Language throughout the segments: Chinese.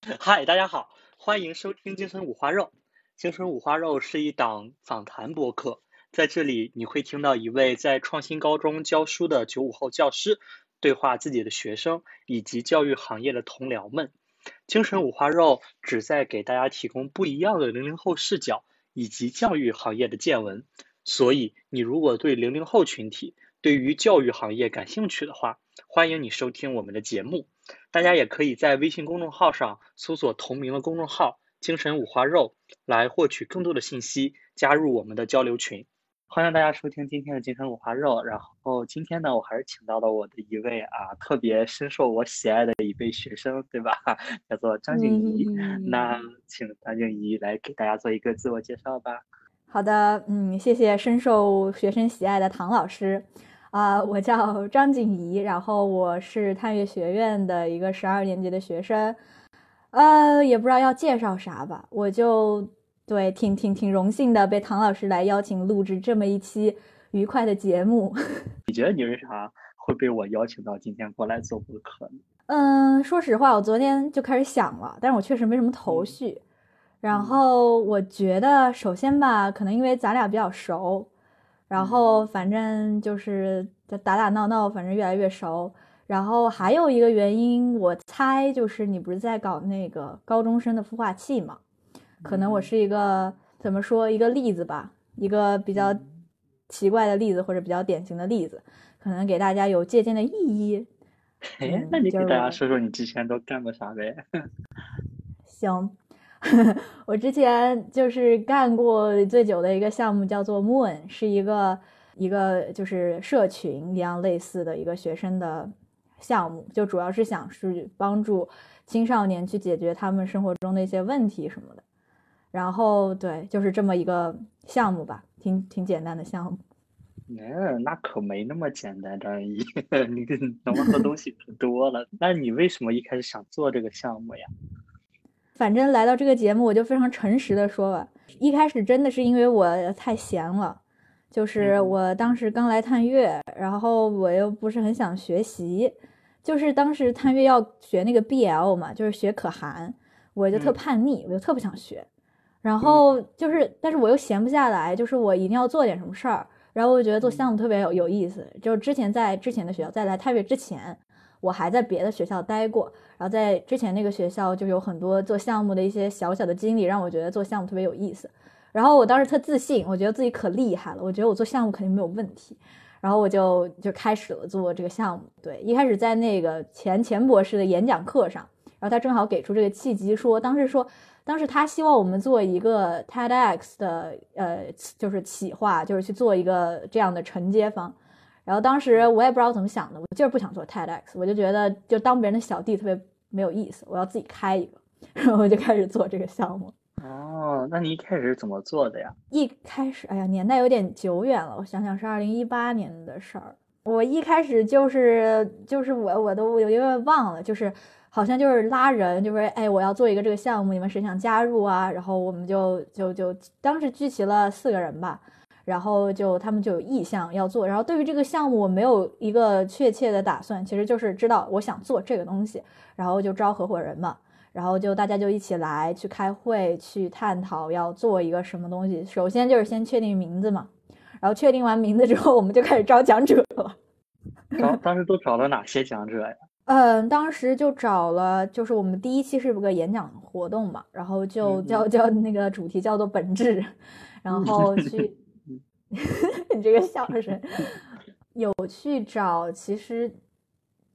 嗨，大家好，欢迎收听《精神五花肉》。《精神五花肉》是一档访谈播客，在这里你会听到一位在创新高中教书的九五后教师对话自己的学生以及教育行业的同僚们。《精神五花肉》旨在给大家提供不一样的零零后视角以及教育行业的见闻。所以，你如果对零零后群体、对于教育行业感兴趣的话，欢迎你收听我们的节目。大家也可以在微信公众号上搜索同名的公众号“精神五花肉”来获取更多的信息，加入我们的交流群。欢迎大家收听今天的精神五花肉。然后今天呢，我还是请到了我的一位啊，特别深受我喜爱的一位学生，对吧？叫做张静怡。那请张静怡来给大家做一个自我介绍吧。好的，嗯，谢谢深受学生喜爱的唐老师。啊，我叫张景怡，然后我是探月学院的一个十二年级的学生，呃，也不知道要介绍啥吧，我就对，挺挺挺荣幸的被唐老师来邀请录制这么一期愉快的节目。你觉得你为啥会被我邀请到今天过来做播客呢？嗯，说实话，我昨天就开始想了，但是我确实没什么头绪。然后我觉得，首先吧，可能因为咱俩比较熟。然后反正就是打打闹闹，反正越来越熟。然后还有一个原因，我猜就是你不是在搞那个高中生的孵化器嘛？可能我是一个怎么说一个例子吧，一个比较奇怪的例子或者比较典型的例子，可能给大家有借鉴的意义。哎，那你给大家说说你之前都干过啥呗？行。我之前就是干过最久的一个项目，叫做 Moon，是一个一个就是社群一样类似的一个学生的项目，就主要是想是帮助青少年去解决他们生活中的一些问题什么的。然后对，就是这么一个项目吧，挺挺简单的项目。嗯，那可没那么简单，张一，你能玩的东西可多了。那你为什么一开始想做这个项目呀？反正来到这个节目，我就非常诚实的说吧，一开始真的是因为我太闲了，就是我当时刚来探月，然后我又不是很想学习，就是当时探月要学那个 BL 嘛，就是学可汗，我就特叛逆，我就特不想学，然后就是，但是我又闲不下来，就是我一定要做点什么事儿，然后我就觉得做项目特别有有意思，就是之前在之前的学校，在来探月之前。我还在别的学校待过，然后在之前那个学校就有很多做项目的一些小小的经历，让我觉得做项目特别有意思。然后我当时特自信，我觉得自己可厉害了，我觉得我做项目肯定没有问题。然后我就就开始了做这个项目。对，一开始在那个钱钱博士的演讲课上，然后他正好给出这个契机，说当时说当时他希望我们做一个 TEDx 的呃就是企划，就是去做一个这样的承接方。然后当时我也不知道怎么想的，我就是不想做 TEDx，我就觉得就当别人的小弟特别没有意思，我要自己开一个，然后我就开始做这个项目。哦，那你一开始是怎么做的呀？一开始，哎呀，年代有点久远了，我想想是二零一八年的事儿。我一开始就是就是我我都有点忘了，就是好像就是拉人，就是哎我要做一个这个项目，你们谁想加入啊？然后我们就就就当时聚齐了四个人吧。然后就他们就有意向要做，然后对于这个项目我没有一个确切的打算，其实就是知道我想做这个东西，然后就招合伙人嘛，然后就大家就一起来去开会去探讨要做一个什么东西。首先就是先确定名字嘛，然后确定完名字之后，我们就开始招讲者了。当当时都找了哪些讲者呀？嗯，当时就找了，就是我们第一期是个演讲活动嘛，然后就叫叫那个主题叫做本质，然后去。你这个笑声，有去找，其实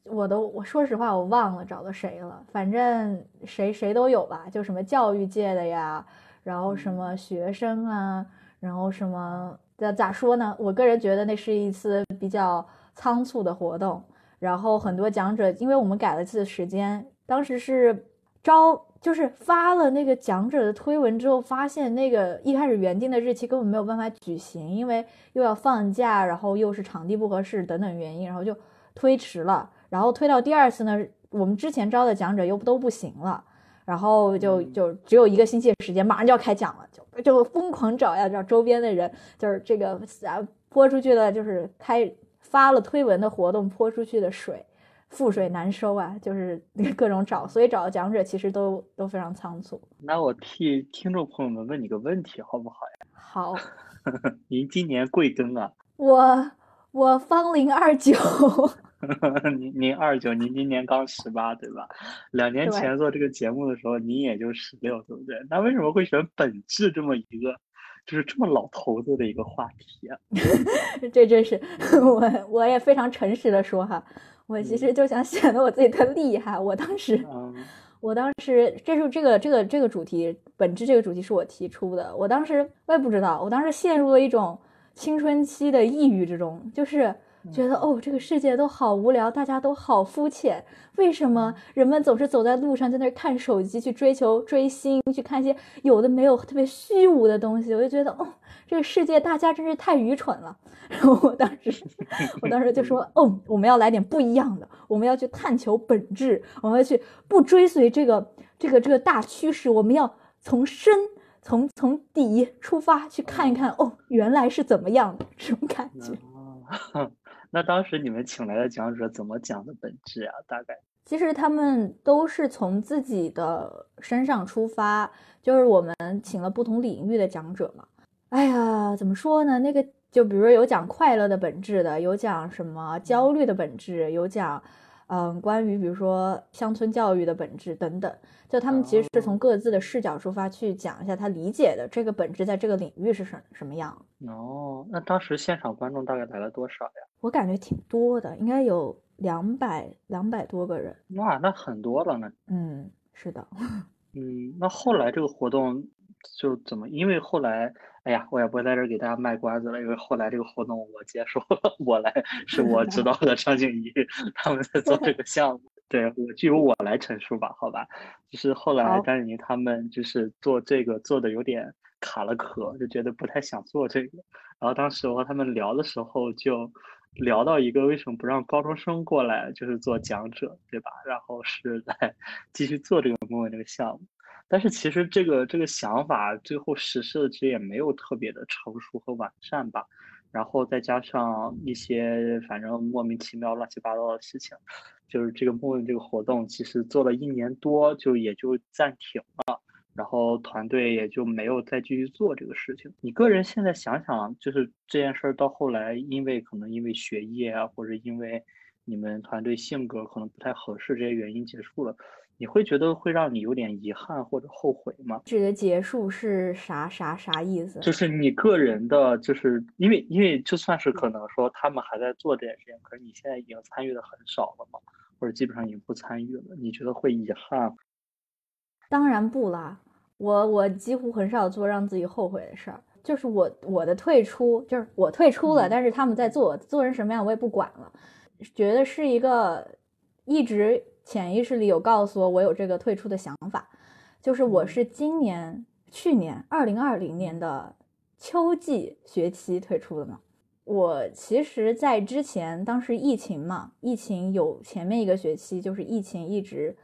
我都我说实话，我忘了找到谁了。反正谁谁都有吧，就什么教育界的呀，然后什么学生啊，然后什么咋咋说呢？我个人觉得那是一次比较仓促的活动，然后很多讲者，因为我们改了次时间，当时是招。就是发了那个讲者的推文之后，发现那个一开始原定的日期根本没有办法举行，因为又要放假，然后又是场地不合适等等原因，然后就推迟了。然后推到第二次呢，我们之前招的讲者又都不行了，然后就就只有一个星期的时间，马上就要开讲了，就就疯狂找呀找周边的人，就是这个啊泼出去的，就是开发了推文的活动泼出去的水。覆水难收啊，就是各种找，所以找的讲者其实都都非常仓促。那我替听众朋友们问你个问题，好不好呀？好。您今年贵庚啊？我我芳龄二九。您您二九，您今年刚十八，对吧？两年前做这个节目的时候，您也就十六，对不对？那为什么会选本质这么一个，就是这么老头子的一个话题啊？这真是我我也非常诚实的说哈，我其实就想显得我自己特厉害。我当时，我当时，这是这个这个这个主题，本质这个主题是我提出的。我当时我也不知道，我当时陷入了一种青春期的抑郁之中，就是。觉得哦，这个世界都好无聊，大家都好肤浅。为什么人们总是走在路上，在那看手机，去追求追星，去看一些有的没有特别虚无的东西？我就觉得哦，这个世界大家真是太愚蠢了。然后我当时，我当时就说哦，我们要来点不一样的，我们要去探求本质，我们要去不追随这个这个这个大趋势，我们要从深从从底出发去看一看哦，原来是怎么样的这种感觉。那当时你们请来的讲者怎么讲的本质啊？大概其实他们都是从自己的身上出发，就是我们请了不同领域的讲者嘛。哎呀，怎么说呢？那个就比如有讲快乐的本质的，有讲什么焦虑的本质，有讲。嗯，关于比如说乡村教育的本质等等，就他们其实是从各自的视角出发去讲一下他理解的这个本质在这个领域是什什么样。哦，那当时现场观众大概来了多少呀？我感觉挺多的，应该有两百两百多个人。哇，那很多了呢。嗯，是的。嗯，那后来这个活动就怎么？因为后来。哎呀，我也不在这儿给大家卖关子了，因为后来这个活动我接手了，我来是我知道的张静怡 他们在做这个项目，对我就由我来陈述吧，好吧？就是后来张静怡他们就是做这个做的有点卡了壳，就觉得不太想做这个。然后当时我和他们聊的时候，就聊到一个为什么不让高中生过来，就是做讲者，对吧？然后是来继续做这个梦这个项目。但是其实这个这个想法最后实施的其实也没有特别的成熟和完善吧，然后再加上一些反正莫名其妙乱七八糟的事情，就是这个梦这个活动其实做了一年多就也就暂停了，然后团队也就没有再继续做这个事情。你个人现在想想，就是这件事儿到后来因为可能因为学业啊，或者因为你们团队性格可能不太合适这些原因结束了。你会觉得会让你有点遗憾或者后悔吗？指的结束是啥啥啥意思？就是你个人的，就是因为因为就算是可能说他们还在做这件事情，可是你现在已经参与的很少了嘛，或者基本上已经不参与了，你觉得会遗憾？当然不啦，我我几乎很少做让自己后悔的事儿，就是我我的退出，就是我退出了，但是他们在做，做成什么样我也不管了，觉得是一个一直。潜意识里有告诉我，我有这个退出的想法，就是我是今年、去年二零二零年的秋季学期退出的嘛。我其实，在之前，当时疫情嘛，疫情有前面一个学期，就是疫情一直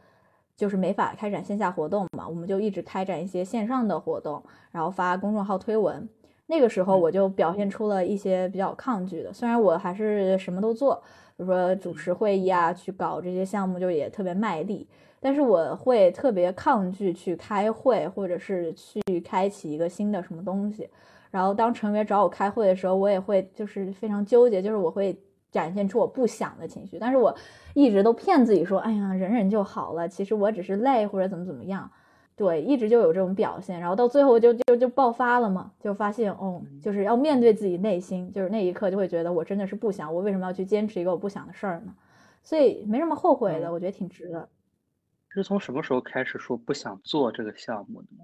就是没法开展线下活动嘛，我们就一直开展一些线上的活动，然后发公众号推文。那个时候我就表现出了一些比较抗拒的，虽然我还是什么都做。比如说主持会议啊，去搞这些项目就也特别卖力，但是我会特别抗拒去开会，或者是去开启一个新的什么东西。然后当成员找我开会的时候，我也会就是非常纠结，就是我会展现出我不想的情绪，但是我一直都骗自己说，哎呀，忍忍就好了，其实我只是累或者怎么怎么样。对，一直就有这种表现，然后到最后就就就爆发了嘛，就发现哦，就是要面对自己内心，就是那一刻就会觉得我真的是不想，我为什么要去坚持一个我不想的事儿呢？所以没什么后悔的，我觉得挺值的。是从什么时候开始说不想做这个项目的呢？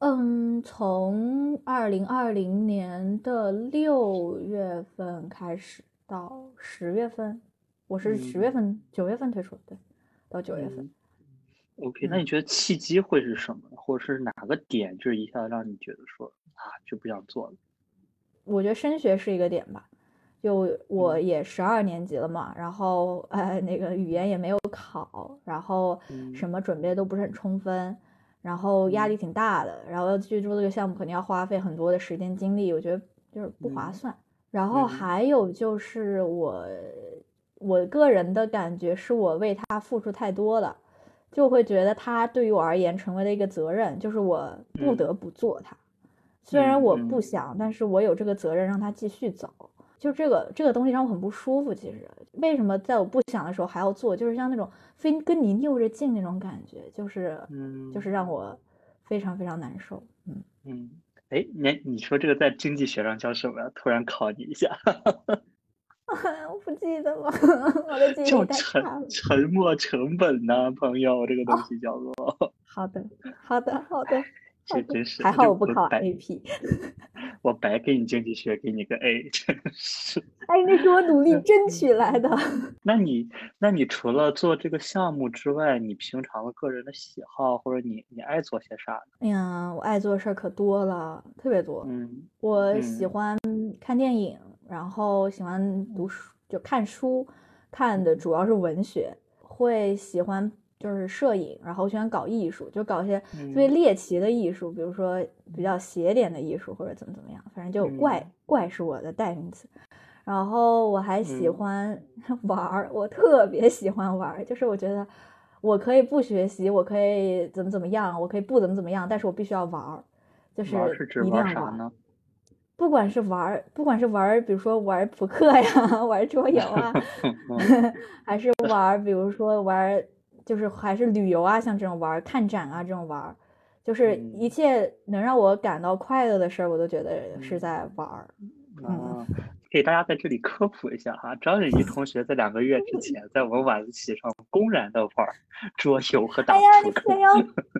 嗯，从二零二零年的六月份开始到十月份，我是十月份、九月份退出的，对，到九月份。OK，那你觉得契机会是什么？或者是哪个点，就是一下子让你觉得说啊，就不想做了？我觉得升学是一个点吧，就我也十二年级了嘛，然后呃，那个语言也没有考，然后什么准备都不是很充分，然后压力挺大的，然后去做这个项目肯定要花费很多的时间精力，我觉得就是不划算。然后还有就是我我个人的感觉是我为他付出太多了，就会觉得他对于我而言成为了一个责任，就是我不得不做他。虽然我不想，但是我有这个责任让他继续走。就这个这个东西让我很不舒服。其实为什么在我不想的时候还要做？就是像那种非跟你拗着劲那种感觉，就是嗯，就是让我非常非常难受。嗯嗯，哎，你你说这个在经济学上叫什么呀？突然考你一下。我不记得了，我的记忆叫太沉。沉没成本呢，朋友，这个东西叫做。好的，好的，好的，好的这真是还好我不考 AP。我白给你经济学给你个 A，真是。哎，那是我努力争取来的。那你那你除了做这个项目之外，你平常的个人的喜好或者你你爱做些啥呢？哎呀，我爱做的事儿可多了，特别多。嗯我喜嗯欢看电影，然后喜欢读书，就看书，看的主要是文学，会喜欢就是摄影，然后喜欢搞艺术，就搞一些特别嗯猎奇的艺术，比如说比较邪点的艺术或者怎么怎么样，反正就怪、嗯怪是我的代名词。然后我还喜嗯欢 玩儿，我特别喜欢玩儿，就是我觉得我可以不学习，我可以怎么怎么样，我可以不怎么怎么样，但是我必须要玩儿，就是一定要玩儿。玩啥呢？不管是玩儿，不管是玩儿，比如说玩儿扑克呀，玩儿桌游啊，嗯还是玩儿，比如说玩儿，就是还是旅游啊，像这种玩儿、看展啊这种玩儿，就是嗯一切能让我感到快乐的事儿，我都觉得是嗯在玩儿。啊，给大家在这里科普一下哈，张雨怡同学在两个月之前在我们晚自习上公然的玩桌游和打哎呀，你偏要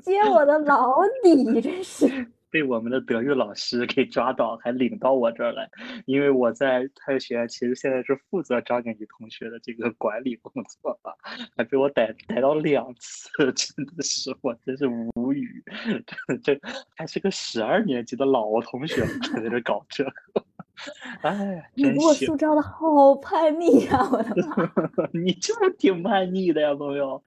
揭我的老底，真是。被我们的德育老师给抓到，还领到我这儿来。因为我在太学院其实现在是负责张景怡同学的这个管理工作吧，还被我逮逮到两次，真的是我真是无语。这这还是个十二年级的老同学，还在这搞这个，哎，你给我塑。造的好叛逆呀、我的妈！你就是挺叛逆的呀，朋友。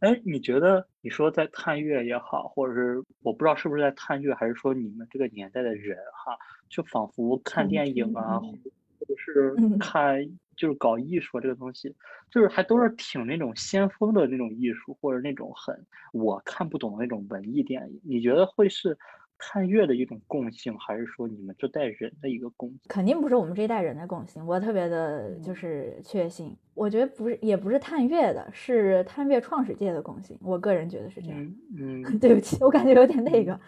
哎，你觉得你说在探月也好，或者是我不知道是不是在探月，还是说你们这个年代的人哈，就仿佛看电影啊，或者是嗯看就是搞艺术这个东西，就是还都是挺那种先锋的那种艺术，或者那种很我看不懂的那种文艺电影。你觉得会是探月的一种共性，还是说你们这代人的一个共性？肯定不是我们这一代人的共性，我特别的就是确信。我觉得不是，也不是探月的，是探月创始界的共性。我个人觉得是这样。嗯嗯 对不起，我感觉有点那个，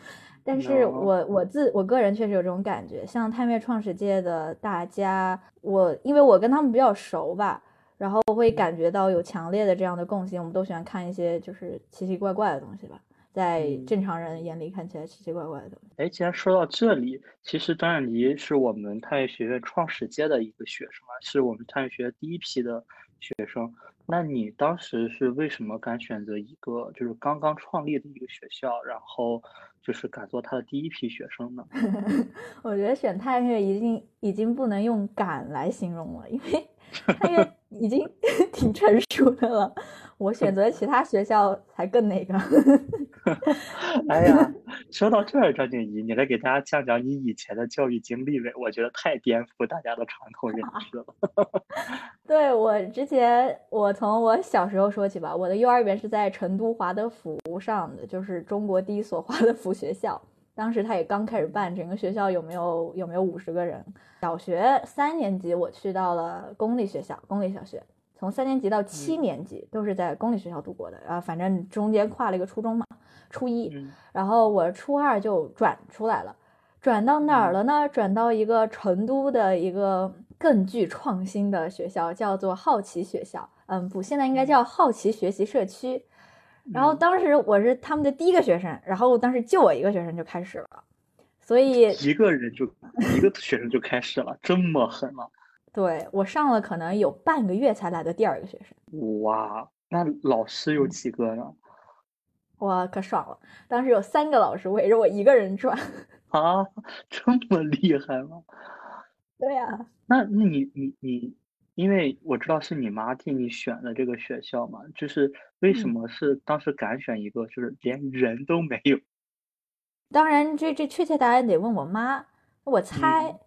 但是我我自我个人确实有这种感觉。像探月创始界的大家，我因为我跟他们比较熟吧，然后会感觉到有强烈的这样的共性。我们都喜欢看一些就是奇奇怪怪的东西吧，在嗯正常人眼里看起来奇奇怪怪的。哎，既然说到这里，其实张远离是我们探月学院创始阶的一个学生啊，是我们探月学院第一批的学生。那你当时是为什么敢选择一个就是刚刚创立的一个学校，然后就是敢做他的第一批学生呢？我觉得选探月已经已经不能用敢来形容了，因为 探月已经 挺成熟的了。我选择其他学校才更那个。哎呀，说到这儿，张静怡，你来给大家讲讲你以前的教育经历呗，我觉得太颠覆大家的传统认 知了。对我之前，我从我小时候说起吧。我的幼儿园是在成都华德福上的，就是中国第一所华德福学校。当时他也刚开始办，整个学校有没有有没有五十个人？小学三年级我去到了公立学校，公立小学，从三年级到七嗯年级都是在公立学校度过的。啊，反正中间跨了一个初中嘛，初一。嗯然后我初二就转出来了，转到哪儿了呢？转到一个成都的一个更具创新的学校，叫做好奇学校。嗯，不，现在应该叫好奇学习社区。然后嗯当时我是他们的第一个学生，然后当时就我一个学生就开始了，所以一个人就一个学生就开始了，这么狠了。对我上了可能有半个月才来的第二个学生，哇，那老师有几个呢？哇，可爽了！当时有三个老师围着我一个人转。啊，这么厉害吗？对呀、那那你你你，因为我知道是你妈替你选的这个学校嘛，就是为什嗯么是当时敢选一个就是连人都没有？当然，这这确切答案得问我妈。我猜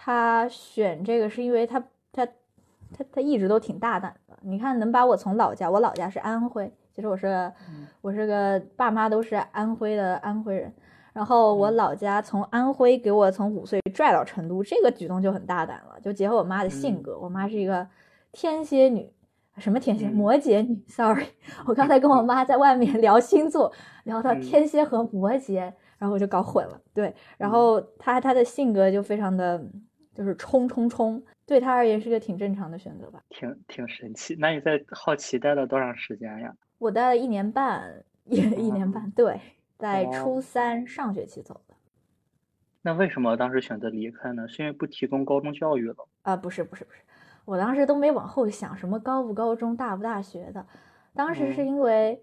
嗯她选这个是因为他他他他一直都挺大胆的。你看，能把我从老家，我老家是安徽，其实我是我是个爸妈都是安徽的安徽人，然后我老家从安徽给我从五岁拽到成都，这个举动就很大胆了。就结合我妈的性格，我妈是一个天蝎女，什么天蝎？摩羯女。Sorry，我刚才跟我妈在外面聊星座，聊到天蝎和摩羯。然后我就搞混了，对，然后她她的性格就非常的，就是冲冲冲，对他而言是个挺正常的选择吧，挺挺神奇。那你在好奇待了多长时间呀？我待了一年半，一一年半，对，在初三上学期走的。那为什么当时选择离开呢？是因为不提供高中教育了？啊，不是不是不是，我当时都没往后想什么高不高中、大不大学的，当时是因为。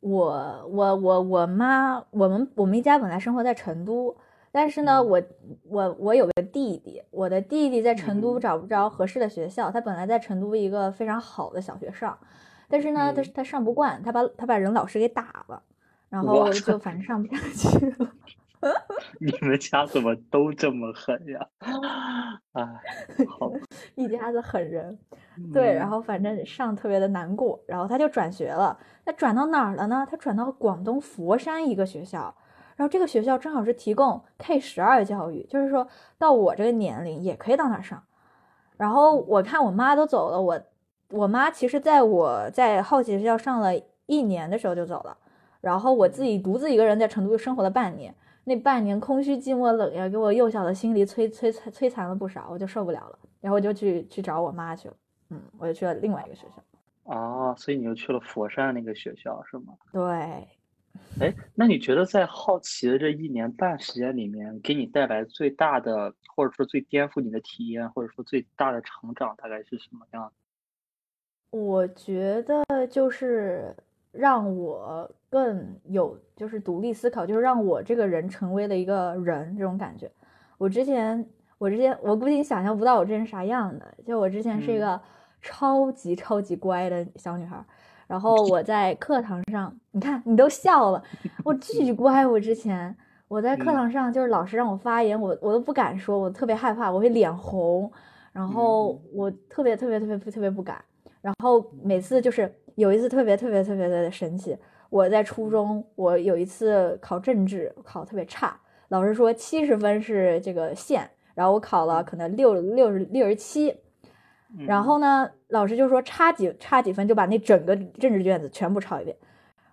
我我我我妈，我们我们一家本来生活在成都，但是呢，我我我有个弟弟，我的弟弟在成都找不着合适的学校，他本来在成都一个非常好的小学上，但是呢，他他上不惯，他把他把人老师给打了，然后就反正上不下去了。你们家怎么都这么狠呀？哎，好，一家子狠人。对，然后反正上特别的难过，然后他就转学了。他转到哪儿了呢？他转到广东佛山一个学校，然后这个学校正好是提供 K 十二教育，就是说到我这个年龄也可以到那儿上。然后我看我妈都走了，我我妈其实在我在好奇学校上了一年的时候就走了，然后我自己独自一个人在成都生活了半年。那半年空虚、寂寞、冷呀，给我幼小的心里摧摧摧摧残了不少，我就受不了了，然后我就去去找我妈去了，嗯，我就去了另外一个学校。哦，所以你又去了佛山那个学校是吗？对。哎，那你觉得在好奇的这一年半时间里面，给你带来最大的，或者说最颠覆你的体验，或者说最大的成长，大概是什么样？我觉得就是让我。更有就是独立思考，就是让我这个人成为了一个人这种感觉。我之前，我之前，我估计你想象不到我之前啥样的。就我之前是一个超级超级乖的小女孩，然后我在课堂上，你看你都笑了，我巨乖。我之前我在课堂上，就是老师让我发言，我我都不敢说，我特别害怕，我会脸红，然后我特别特别特别特别不敢。然后每次就是有一次特别特别特别的神奇。我在初中，我有一次考政治考特别差，老师说七十分是这个线，然后我考了可能六六十六十七，然后呢，老师就说差几差几分就把那整个政治卷子全部抄一遍，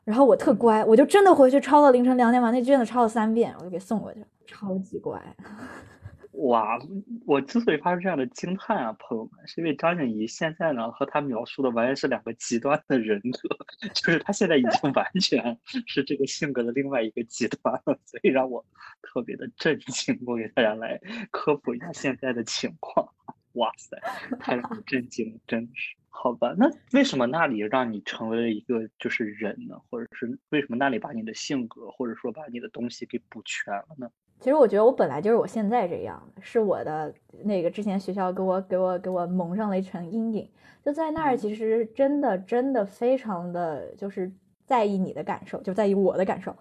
然后我特乖，我就真的回去抄到凌晨两点，把那卷子抄了三遍，我就给送过去了，超级乖。哇，我之所以发出这样的惊叹啊，朋友们，是因为张静怡现在呢和她描述的完全是两个极端的人格，就是她现在已经完全是这个性格的另外一个极端了，所以让我特别的震惊。我给大家来科普一下现在的情况。哇塞，太让我震惊了，真的是。好吧，那为什么那里让你成为了一个就是人呢？或者是为什么那里把你的性格或者说把你的东西给补全了呢？其实我觉得我本来就是我现在这样的，是我的那个之前学校给我给我给我蒙上了一层阴影。就在那儿，其实真的真的非常的就是在意你的感受，就在意我的感受。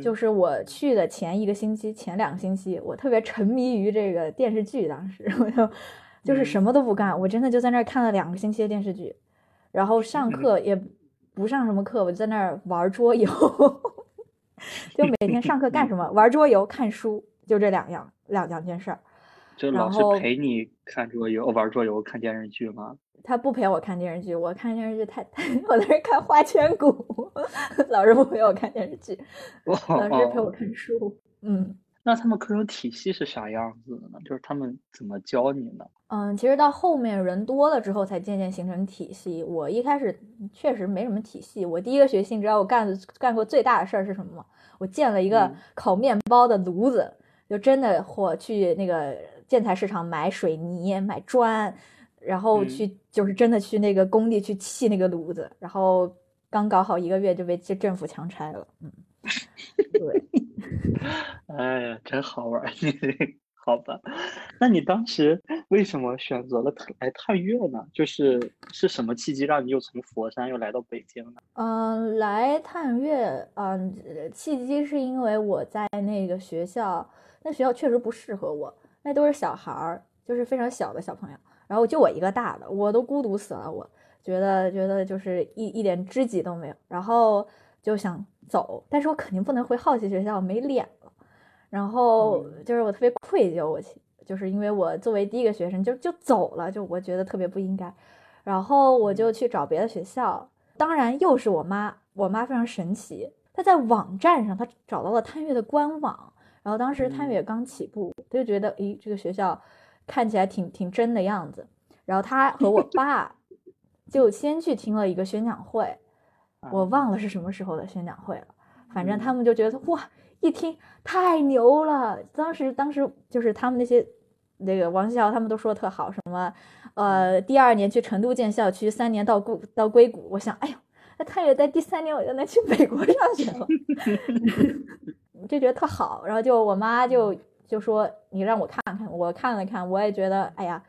就是我去的前一个星期，前两个星期，我特别沉迷于这个电视剧，当时 我就就是什么都不干，我真的就在那儿看了两个星期的电视剧，然后上课也不上什么课，我就在那儿玩桌游。就每天上课干什么？玩桌游、看书，就这两样两两件事儿。就老师陪你看桌游、玩桌游、看电视剧吗？他不陪我看电视剧，我看电视剧太太，我在那看《花千骨》，老师不陪我看电视剧，老师陪我看书。嗯。那他们课程体系是啥样子的呢？就是他们怎么教你呢？嗯，其实到后面人多了之后，才渐渐形成体系。我一开始确实没什么体系。我第一个学期，你知道我干干过最大的事儿是什么吗？我建了一个烤面包的炉子，就真的或去那个建材市场买水泥、买砖，然后去就是真的去那个工地去砌那个炉子，然后刚搞好一个月就被政府强拆了。嗯，对。哎呀，真好玩！你 好吧？那你当时为什么选择了来探月呢？就是是什么契机让你又从佛山又来到北京呢？嗯，来探月，嗯，契机是因为我在那个学校，那学校确实不适合我，那都是小孩儿，就是非常小的小朋友。然后就我一个大的，我都孤独死了，我觉得觉得就是一一点知己都没有，然后就想走，但是我肯定不能回好奇学校，没脸了。然后就是我特别愧疚，我就是因为我作为第一个学生就就走了，就我觉得特别不应该。然后我就去找别的学校，当然又是我妈，我妈非常神奇，她在网站上她找到了探月的官网，然后当时探月刚起步，她就觉得，诶，这个学校看起来挺挺真的样子，然后她和我爸 就先去听了一个宣讲会，我忘了是什么时候的宣讲会了，反正他们就觉得哇，一听太牛了，当时当时就是他们那些那个王校他们都说特好，什么。呃，第二年去成都建校区，三年到硅到硅谷。我想，哎呦，那他也在第三年，我就能去美国上学了，就觉得特好。然后就我妈就就说，你让我看看，我看了看，我也觉得，哎呀，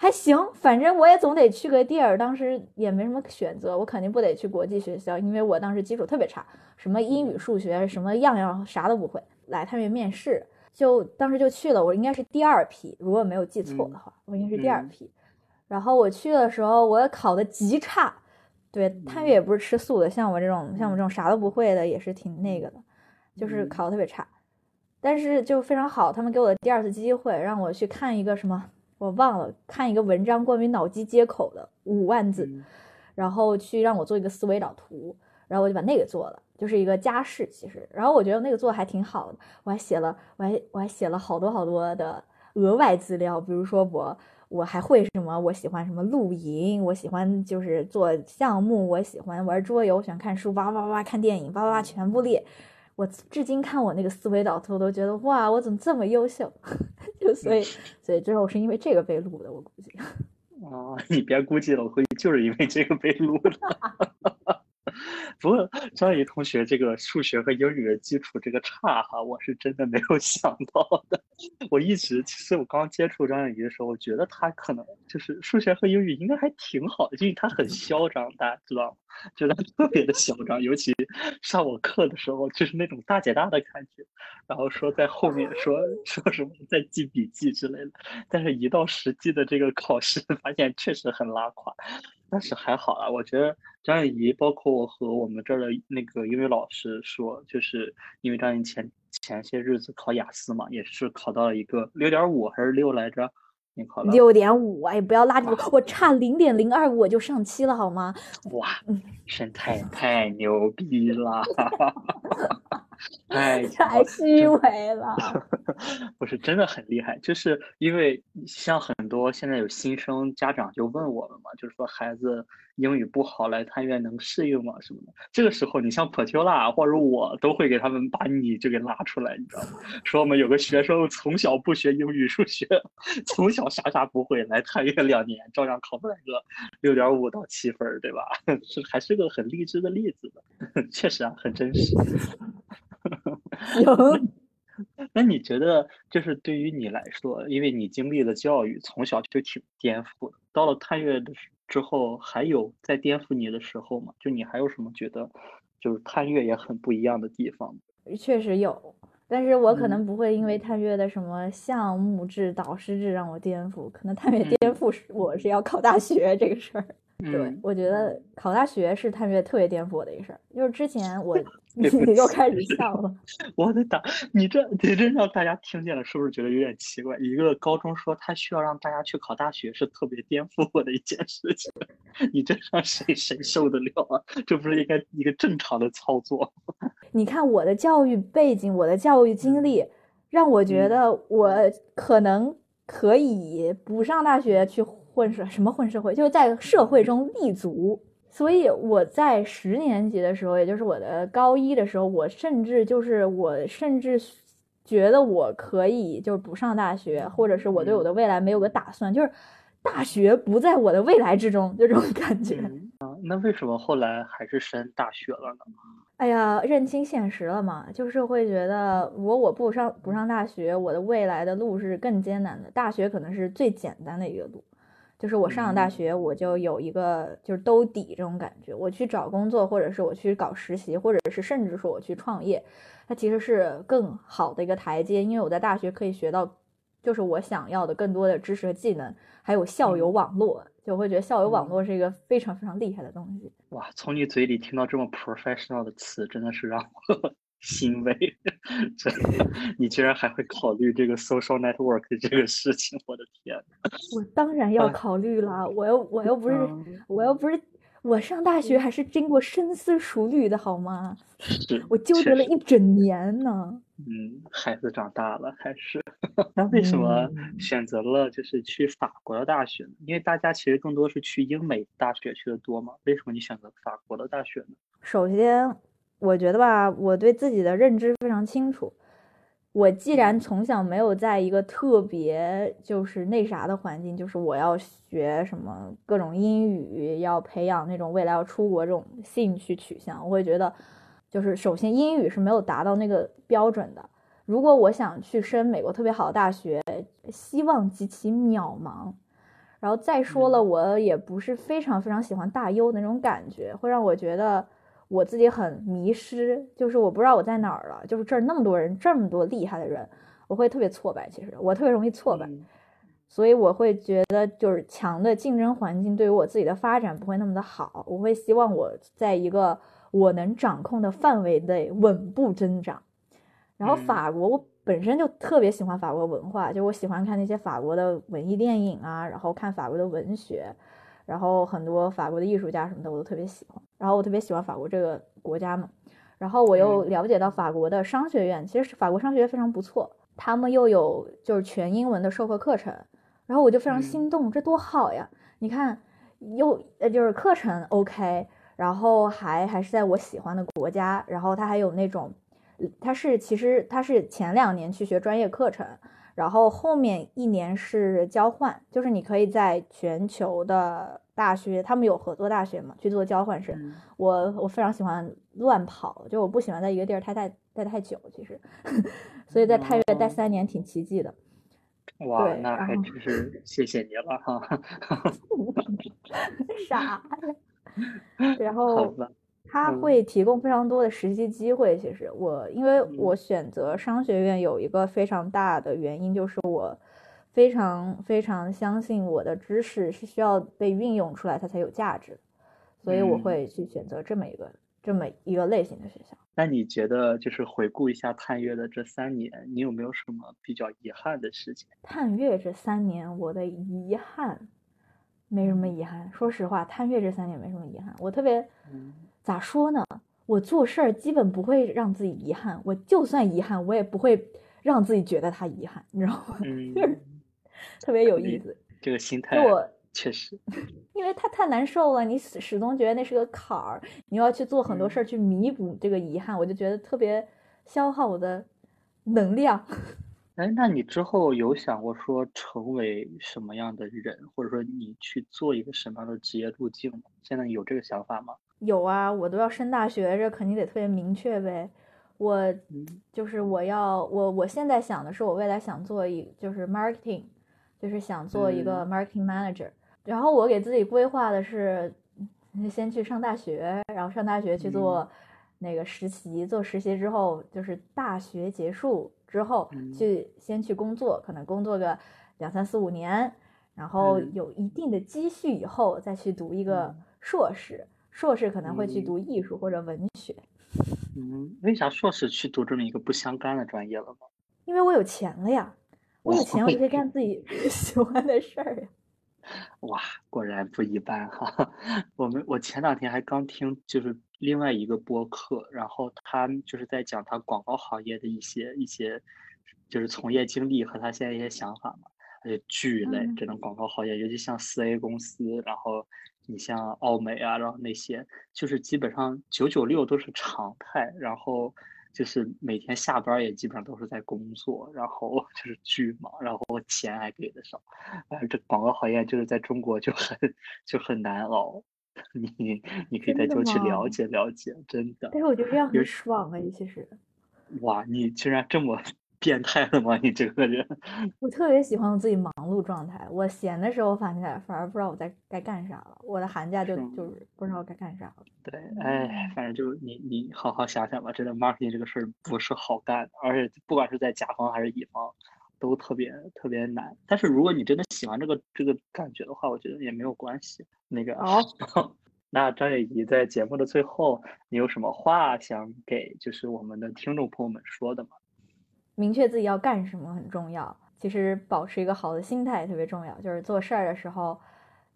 还行，反正我也总得去个地儿。当时也没什么选择，我肯定不得去国际学校，因为我当时基础特别差，什么英语、数学什么样样啥都不会。来他们面试，就当时就去了，我应该是第二批，如果没有记错的话，我应该是第二批。然后我去的时候，我考的极差，对，探月也不是吃素的，像我这种像我这种啥都不会的，也是挺那个的，就是考的特别差，但是就非常好，他们给我的第二次机会，让我去看一个什么，我忘了，看一个文章关于脑机接口的五万字，然后去让我做一个思维导图，然后我就把那个做了，就是一个家事其实，然后我觉得那个做的还挺好的，我还写了，我还我还写了好多好多的额外资料，比如说我。我还会什么？我喜欢什么露营？我喜欢就是做项目。我喜欢玩桌游，喜欢看书，哇哇哇看电影，哇哇哇全部列。我至今看我那个思维导图，都觉得哇，我怎么这么优秀？就所以，所以最后是因为这个被录的，我估计。哦，你别估计了，我估计就是因为这个被录的。不过张怡同学这个数学和英语的基础这个差哈，我是真的没有 想到的。我一直其实我刚接触张怡的时候，我觉得他可能就是数学和英语应该还挺好的，因为他很嚣张，大家知道吗？觉得特别的嚣张，尤其上我课的时候，就是那种大姐大的感觉，然后说在后面说说什么在记笔记之类的，但是一到实际的这个考试，发现确实很拉垮。但是还好啊，我觉得张颖怡，包括我和我们这儿的那个英语老师说，就是因为张颖前前些日子考雅思嘛，也是考到了一个六点五还是六来着？你考了六点五，哎，不要拉我，我差零点零二五我就上期了好吗？哇，神太太牛逼了！哎，太虚伪了。不是真的很厉害，就是因为像很多现在有新生家长就问我们嘛，就是说孩子英语不好来探院能适应吗？什么的。这个时候你像 p a 拉或者我都会给他们把你就给拉出来，你知道吗？说我们有个学生从小不学英语数学，从小啥啥不会，来探院两年照样考不来个六点五到七分，对吧？是还是个很励志的例子的，确实啊，很真实。有，那你觉得就是对于你来说，因为你经历了教育，从小就挺颠覆的，到了探月的之后，还有在颠覆你的时候吗？就你还有什么觉得，就是探月也很不一样的地方？确实有，但是我可能不会因为探月的什么项目制、导师制让我颠覆，可能探月颠覆是我是要考大学这个事儿。对，我觉得考大学是探月特别颠覆我的一事儿，就是之前我。你 又开始笑了，我的打你这你这让大家听见了，是不是觉得有点奇怪？一个高中说他需要让大家去考大学，是特别颠覆我的一件事情。你这让谁谁受得了啊？这不是应该一个正常的操作？你看我的教育背景，我的教育经历，让我觉得我可能可以不上大学去混社什么混社会，就是在社会中立足。所以我在十年级的时候，也就是我的高一的时候，我甚至就是我甚至觉得我可以就是不上大学，或者是我对我的未来没有个打算，就是大学不在我的未来之中，就这种感觉。啊，那为什么后来还是升大学了呢？哎呀，认清现实了嘛，就是会觉得如果我不上不上大学，我的未来的路是更艰难的，大学可能是最简单的一个路。就是我上了大学，我就有一个就是兜底这种感觉。我去找工作，或者是我去搞实习，或者是甚至说我去创业，它其实是更好的一个台阶。因为我在大学可以学到就是我想要的更多的知识和技能，还有校友网络，就我会觉得校友网络是一个非常非常厉害的东西。哇，从你嘴里听到这么 professional 的词，真的是让我 欣慰。真的，你居然还会考虑这个 social network 这个事情，我的天！我当然要考虑了，我又我又不是我又不是。我上大学还是经过深思熟虑的，好吗？我纠结了一整年呢。嗯，孩子长大了还是？那为什么选择了就是去法国的大学呢？因为大家其实更多是去英美大学去的多嘛。为什么你选择法国的大学呢？首先，我觉得吧，我对自己的认知非常清楚。我既然从小没有在一个特别就是那啥的环境，就是我要学什么各种英语，要培养那种未来要出国这种兴趣取向，我会觉得，就是首先英语是没有达到那个标准的。如果我想去升美国特别好的大学，希望极其渺茫。然后再说了，我也不是非常非常喜欢大优的那种感觉，会让我觉得。我自己很迷失，就是我不知道我在哪儿了，就是这儿那么多人，这么多厉害的人，我会特别挫败。其实我特别容易挫败，所以我会觉得就是强的竞争环境对于我自己的发展不会那么的好。我会希望我在一个我能掌控的范围内稳步增长。然后法国，我本身就特别喜欢法国文化，就我喜欢看那些法国的文艺电影啊，然后看法国的文学。然后很多法国的艺术家什么的我都特别喜欢，然后我特别喜欢法国这个国家嘛，然后我又了解到法国的商学院，其实法国商学院非常不错，他们又有就是全英文的授课课程，然后我就非常心动，这多好呀！你看，又呃就是课程 OK，然后还还是在我喜欢的国家，然后他还有那种，他是其实他是前两年去学专业课程。然后后面一年是交换，就是你可以在全球的大学，他们有合作大学嘛，去做交换生。我我非常喜欢乱跑，就我不喜欢在一个地儿待太待太久，其实，所以在太岳待三年挺奇迹的。哇，那还真是谢谢你了哈。傻。然后。他会提供非常多的实习机会。其实我，因为我选择商学院有一个非常大的原因，就是我非常非常相信我的知识是需要被运用出来，它才有价值，所以我会去选择这么一个这么一个类型的学校。那你觉得，就是回顾一下探月的这三年，你有没有什么比较遗憾的事情？探月这三年，我的遗憾没什么遗憾。说实话，探月这三年没什么遗憾，我特别。咋说呢？我做事儿基本不会让自己遗憾，我就算遗憾，我也不会让自己觉得他遗憾，你知道吗？嗯，特别有意思。这个心态，我确实，因为他太难受了，你始始终觉得那是个坎儿，你要去做很多事儿去弥补这个遗憾，我就觉得特别消耗我的能量。哎，那你之后有想过说成为什么样的人，或者说你去做一个什么样的职业路径吗？现在有这个想法吗？有啊，我都要升大学，这肯定得特别明确呗。我就是我要我我现在想的是，我未来想做一就是 marketing，就是想做一个 marketing manager。然后我给自己规划的是，先去上大学，然后上大学去做那个实习，做实习之后就是大学结束之后去先去工作，可能工作个两三四五年，然后有一定的积蓄以后再去读一个硕士。硕士可能会去读艺术或者文学。嗯，为啥硕士去读这么一个不相干的专业了吗？因为我有钱了呀，我有钱我就可以 干自己 喜欢的事儿呀。哇，果然不一般哈！我们我前两天还刚听就是另外一个播客，然后他就是在讲他广告行业的一些一些就是从业经历和他现在一些想法嘛。而且巨累，这种广告行业，尤其像四 A 公司，然后。你像奥美啊，然后那些就是基本上九九六都是常态，然后就是每天下班也基本上都是在工作，然后 就是巨忙，然后钱还给的少，反正这广告行业就是在中国就很就很难熬。你你可以再多去了解了解，真的。但是我觉得这样很爽啊，其实。哇，你居然这么。变态了吗？你这个人，我特别喜欢我自己忙碌状态。我闲的时候，反正反而不知道我在该干啥了。我的寒假就就是不知道该干啥了。对，哎，反正就是你你好好想想吧。真的，marketing 这个事儿不是好干的，而且不管是在甲方还是乙方，都特别特别难。但是如果你真的喜欢这个这个感觉的话，我觉得也没有关系。那个哦，那张雪怡在节目的最后，你有什么话想给就是我们的听众朋友们说的吗？明确自己要干什么很重要，其实保持一个好的心态也特别重要。就是做事儿的时候，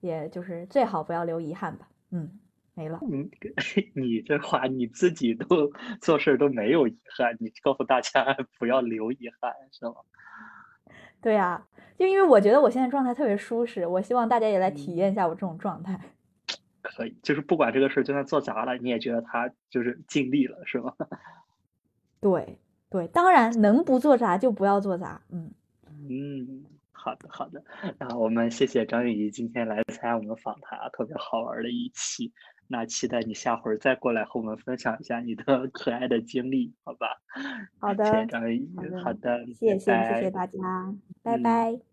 也就是最好不要留遗憾吧。嗯，没了。你 你这话你自己都做事都没有遗憾，你告诉大家 不要留遗憾是吗？对呀，就因为我觉得我现在状态特别舒适，我希望大家也来体验一下我这种状态。可以，就是不管这个事儿就算做砸了，你也觉得他就是尽力了，是吗？对对，当然能不做砸就不要做砸。嗯嗯，好的好的，那我们谢谢张雨怡今天来参加我们访谈啊，特别好玩的一期。那期待你下回再过来和我们分享一下你的 可爱的经历，好吧？好的，谢谢张雨怡，好的，谢谢谢谢大家，拜拜。